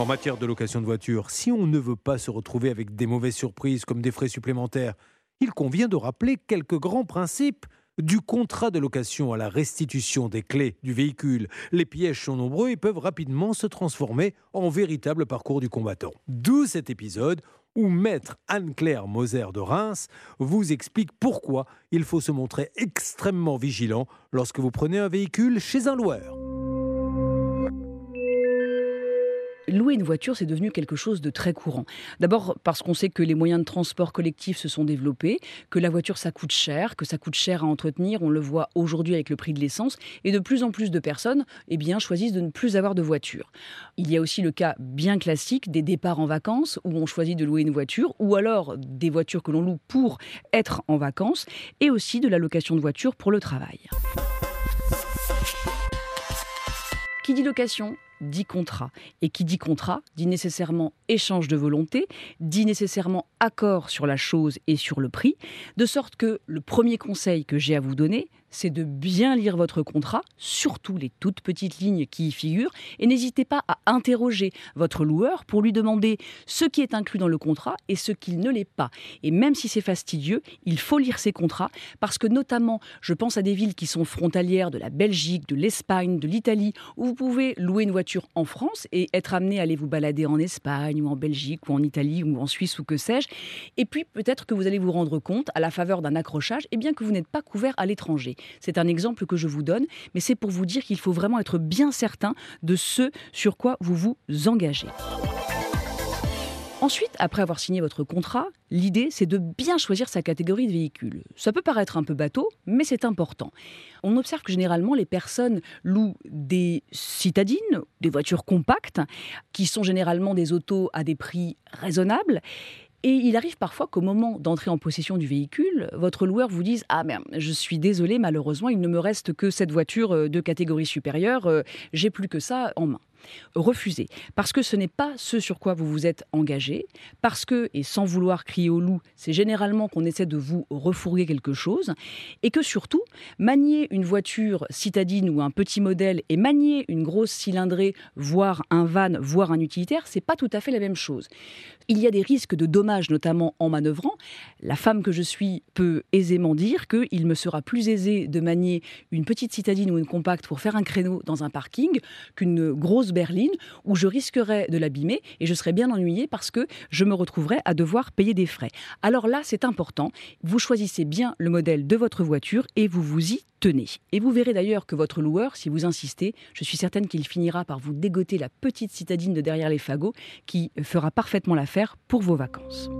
En matière de location de voiture, si on ne veut pas se retrouver avec des mauvaises surprises comme des frais supplémentaires, il convient de rappeler quelques grands principes du contrat de location à la restitution des clés du véhicule. Les pièges sont nombreux et peuvent rapidement se transformer en véritable parcours du combattant. D'où cet épisode où maître Anne-Claire Moser de Reims vous explique pourquoi il faut se montrer extrêmement vigilant lorsque vous prenez un véhicule chez un loueur. Louer une voiture, c'est devenu quelque chose de très courant. D'abord parce qu'on sait que les moyens de transport collectif se sont développés, que la voiture ça coûte cher, que ça coûte cher à entretenir, on le voit aujourd'hui avec le prix de l'essence, et de plus en plus de personnes eh bien, choisissent de ne plus avoir de voiture. Il y a aussi le cas bien classique des départs en vacances où on choisit de louer une voiture, ou alors des voitures que l'on loue pour être en vacances, et aussi de la location de voiture pour le travail. Qui dit location? Dit contrat. Et qui dit contrat dit nécessairement échange de volonté, dit nécessairement accord sur la chose et sur le prix, de sorte que le premier conseil que j'ai à vous donner, c'est de bien lire votre contrat, surtout les toutes petites lignes qui y figurent, et n'hésitez pas à interroger votre loueur pour lui demander ce qui est inclus dans le contrat et ce qu'il ne l'est pas. Et même si c'est fastidieux, il faut lire ces contrats, parce que notamment, je pense à des villes qui sont frontalières de la Belgique, de l'Espagne, de l'Italie, où vous pouvez louer une voiture en France et être amené à aller vous balader en Espagne ou en Belgique ou en Italie ou en Suisse ou que sais-je. Et puis peut-être que vous allez vous rendre compte, à la faveur d'un accrochage, et eh bien que vous n'êtes pas couvert à l'étranger. C'est un exemple que je vous donne, mais c'est pour vous dire qu'il faut vraiment être bien certain de ce sur quoi vous vous engagez. Ensuite, après avoir signé votre contrat, l'idée c'est de bien choisir sa catégorie de véhicule. Ça peut paraître un peu bateau, mais c'est important. On observe que généralement les personnes louent des citadines, des voitures compactes, qui sont généralement des autos à des prix raisonnables. Et il arrive parfois qu'au moment d'entrer en possession du véhicule, votre loueur vous dise Ah merde, je suis désolé, malheureusement, il ne me reste que cette voiture euh, de catégorie supérieure, euh, j'ai plus que ça en main refusez. Parce que ce n'est pas ce sur quoi vous vous êtes engagé, parce que, et sans vouloir crier au loup, c'est généralement qu'on essaie de vous refourguer quelque chose, et que surtout, manier une voiture citadine ou un petit modèle et manier une grosse cylindrée, voire un van, voire un utilitaire, c'est pas tout à fait la même chose. Il y a des risques de dommages, notamment en manœuvrant. La femme que je suis peut aisément dire qu'il me sera plus aisé de manier une petite citadine ou une compacte pour faire un créneau dans un parking qu'une grosse berline où je risquerais de l'abîmer et je serais bien ennuyé parce que je me retrouverais à devoir payer des frais. Alors là, c'est important. Vous choisissez bien le modèle de votre voiture et vous vous y tenez. Et vous verrez d'ailleurs que votre loueur, si vous insistez, je suis certaine qu'il finira par vous dégoter la petite citadine de derrière les fagots qui fera parfaitement l'affaire pour vos vacances.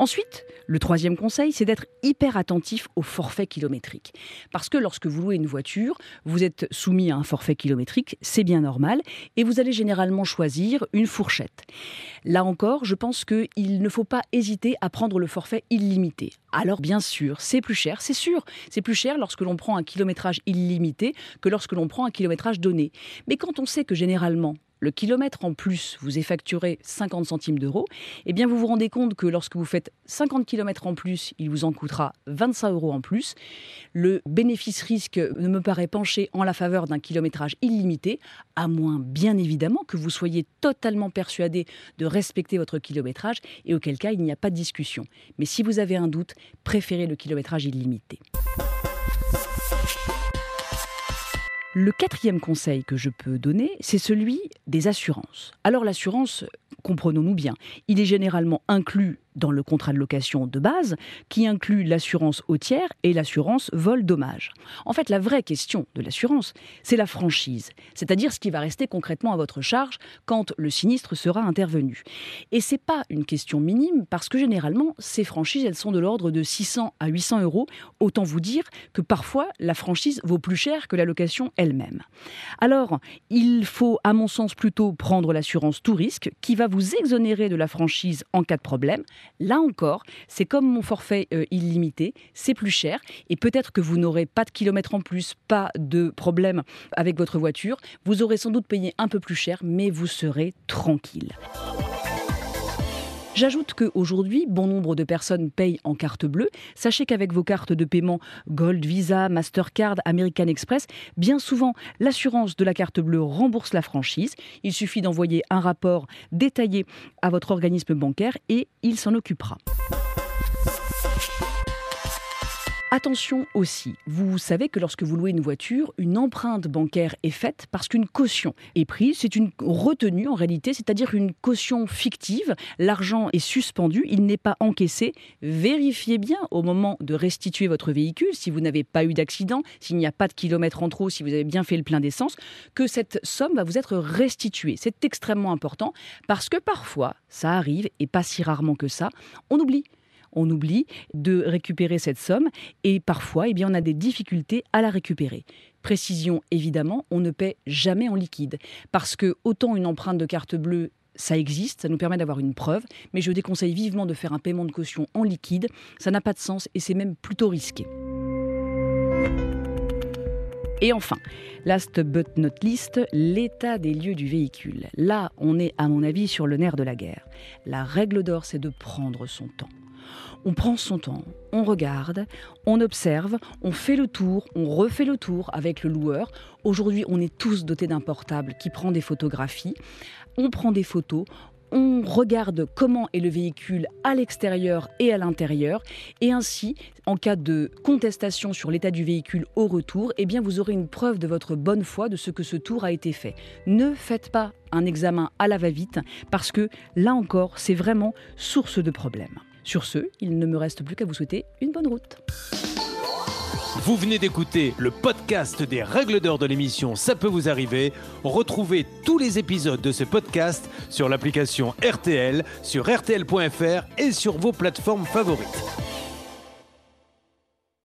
Ensuite, le troisième conseil, c'est d'être hyper attentif au forfait kilométrique. Parce que lorsque vous louez une voiture, vous êtes soumis à un forfait kilométrique, c'est bien normal, et vous allez généralement choisir une fourchette. Là encore, je pense qu'il ne faut pas hésiter à prendre le forfait illimité. Alors bien sûr, c'est plus cher, c'est sûr, c'est plus cher lorsque l'on prend un kilométrage illimité que lorsque l'on prend un kilométrage donné. Mais quand on sait que généralement, le kilomètre en plus vous est facturé 50 centimes d'euros, eh bien vous vous rendez compte que lorsque vous faites 50 km en plus, il vous en coûtera 25 euros en plus. Le bénéfice-risque ne me paraît pencher en la faveur d'un kilométrage illimité, à moins bien évidemment que vous soyez totalement persuadé de respecter votre kilométrage et auquel cas il n'y a pas de discussion. Mais si vous avez un doute, préférez le kilométrage illimité. Le quatrième conseil que je peux donner, c'est celui des assurances. Alors l'assurance, comprenons-nous bien, il est généralement inclus dans le contrat de location de base, qui inclut l'assurance tiers et l'assurance vol dommage. En fait, la vraie question de l'assurance, c'est la franchise, c'est-à-dire ce qui va rester concrètement à votre charge quand le sinistre sera intervenu. Et c'est pas une question minime parce que généralement, ces franchises, elles sont de l'ordre de 600 à 800 euros. Autant vous dire que parfois, la franchise vaut plus cher que la location elle-même. Alors, il faut, à mon sens, plutôt prendre l'assurance tout risque qui va vous exonérer de la franchise en cas de problème. Là encore, c'est comme mon forfait euh, illimité, c'est plus cher et peut-être que vous n'aurez pas de kilomètres en plus, pas de problème avec votre voiture. Vous aurez sans doute payé un peu plus cher, mais vous serez tranquille. J'ajoute qu'aujourd'hui, bon nombre de personnes payent en carte bleue. Sachez qu'avec vos cartes de paiement Gold, Visa, Mastercard, American Express, bien souvent, l'assurance de la carte bleue rembourse la franchise. Il suffit d'envoyer un rapport détaillé à votre organisme bancaire et il s'en occupera. Attention aussi, vous savez que lorsque vous louez une voiture, une empreinte bancaire est faite parce qu'une caution est prise. C'est une retenue en réalité, c'est-à-dire une caution fictive. L'argent est suspendu, il n'est pas encaissé. Vérifiez bien au moment de restituer votre véhicule, si vous n'avez pas eu d'accident, s'il n'y a pas de kilomètres en trop, si vous avez bien fait le plein d'essence, que cette somme va vous être restituée. C'est extrêmement important parce que parfois, ça arrive, et pas si rarement que ça, on oublie on oublie de récupérer cette somme et parfois eh on a des difficultés à la récupérer. Précision évidemment, on ne paie jamais en liquide parce que autant une empreinte de carte bleue ça existe, ça nous permet d'avoir une preuve, mais je déconseille vivement de faire un paiement de caution en liquide, ça n'a pas de sens et c'est même plutôt risqué. Et enfin, last but not least, l'état des lieux du véhicule. Là, on est, à mon avis, sur le nerf de la guerre. La règle d'or, c'est de prendre son temps on prend son temps, on regarde, on observe, on fait le tour, on refait le tour avec le loueur. Aujourd'hui, on est tous dotés d'un portable qui prend des photographies. On prend des photos, on regarde comment est le véhicule à l'extérieur et à l'intérieur et ainsi en cas de contestation sur l'état du véhicule au retour, eh bien vous aurez une preuve de votre bonne foi de ce que ce tour a été fait. Ne faites pas un examen à la va-vite parce que là encore, c'est vraiment source de problèmes. Sur ce, il ne me reste plus qu'à vous souhaiter une bonne route. Vous venez d'écouter le podcast des règles d'or de l'émission Ça peut vous arriver. Retrouvez tous les épisodes de ce podcast sur l'application RTL, sur rtl.fr et sur vos plateformes favorites.